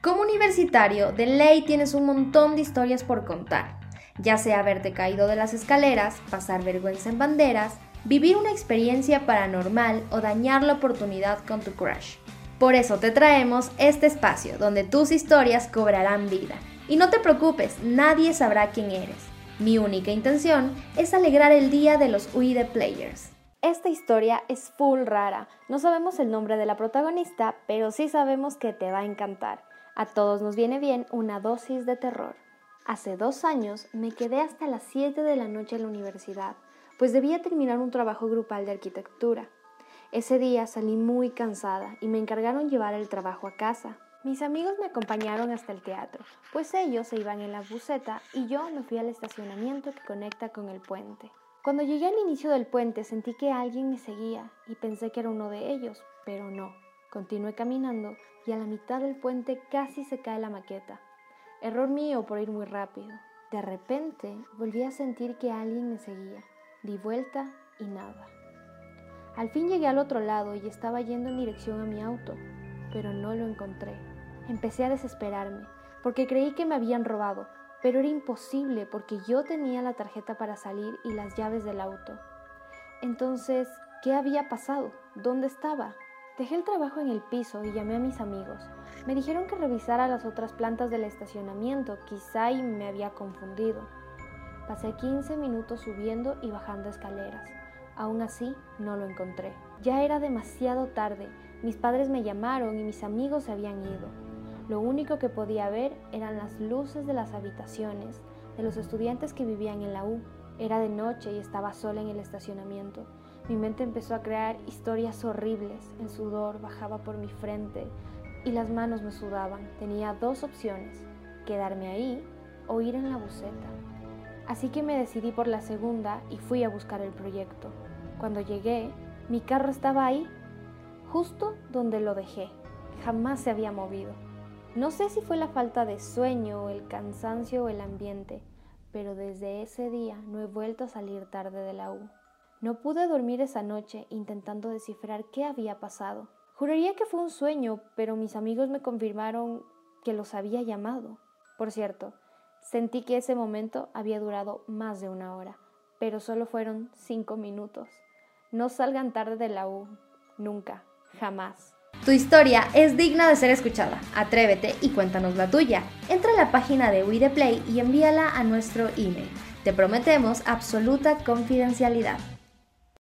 Como universitario, de ley tienes un montón de historias por contar, ya sea haberte caído de las escaleras, pasar vergüenza en banderas, vivir una experiencia paranormal o dañar la oportunidad con tu crush. Por eso te traemos este espacio donde tus historias cobrarán vida. Y no te preocupes, nadie sabrá quién eres. Mi única intención es alegrar el día de los UI Players. Esta historia es full rara. No sabemos el nombre de la protagonista, pero sí sabemos que te va a encantar. A todos nos viene bien una dosis de terror. Hace dos años me quedé hasta las 7 de la noche en la universidad, pues debía terminar un trabajo grupal de arquitectura. Ese día salí muy cansada y me encargaron llevar el trabajo a casa. Mis amigos me acompañaron hasta el teatro, pues ellos se iban en la buseta y yo me fui al estacionamiento que conecta con el puente. Cuando llegué al inicio del puente sentí que alguien me seguía y pensé que era uno de ellos, pero no. Continué caminando y a la mitad del puente casi se cae la maqueta. Error mío por ir muy rápido. De repente volví a sentir que alguien me seguía. Di vuelta y nada. Al fin llegué al otro lado y estaba yendo en dirección a mi auto, pero no lo encontré. Empecé a desesperarme, porque creí que me habían robado, pero era imposible porque yo tenía la tarjeta para salir y las llaves del auto. Entonces, ¿qué había pasado? ¿Dónde estaba? Dejé el trabajo en el piso y llamé a mis amigos. Me dijeron que revisara las otras plantas del estacionamiento, quizá y me había confundido. Pasé 15 minutos subiendo y bajando escaleras. Aún así, no lo encontré. Ya era demasiado tarde. Mis padres me llamaron y mis amigos se habían ido. Lo único que podía ver eran las luces de las habitaciones de los estudiantes que vivían en la U. Era de noche y estaba sola en el estacionamiento. Mi mente empezó a crear historias horribles. El sudor bajaba por mi frente y las manos me sudaban. Tenía dos opciones, quedarme ahí o ir en la buceta. Así que me decidí por la segunda y fui a buscar el proyecto. Cuando llegué, mi carro estaba ahí, justo donde lo dejé. Jamás se había movido. No sé si fue la falta de sueño, el cansancio o el ambiente, pero desde ese día no he vuelto a salir tarde de la U. No pude dormir esa noche intentando descifrar qué había pasado. Juraría que fue un sueño, pero mis amigos me confirmaron que los había llamado. Por cierto, sentí que ese momento había durado más de una hora, pero solo fueron cinco minutos. No salgan tarde de la U, nunca, jamás. Tu historia es digna de ser escuchada. Atrévete y cuéntanos la tuya. Entra a la página de We Play y envíala a nuestro email. Te prometemos absoluta confidencialidad.